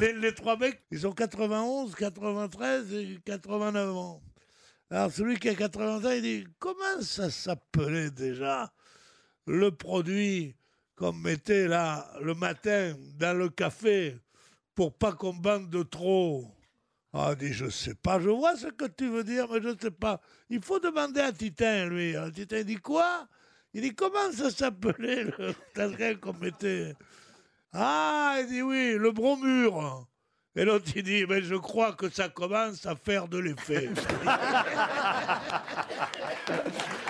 les, trois mecs, ils ont 91, 93 et 89 ans. Alors celui qui a 80 ans, il dit comment ça s'appelait déjà le produit qu'on mettait là le matin dans le café pour pas qu'on bande de trop? Ah, dit je sais pas, je vois ce que tu veux dire, mais je sais pas. Il faut demander à Titin, lui. Alors, Titin dit quoi? Il dit comment ça s'appelait le truc qu'on mettait? Ah, il dit oui, le bromure. Et l'autre, il dit, mais je crois que ça commence à faire de l'effet.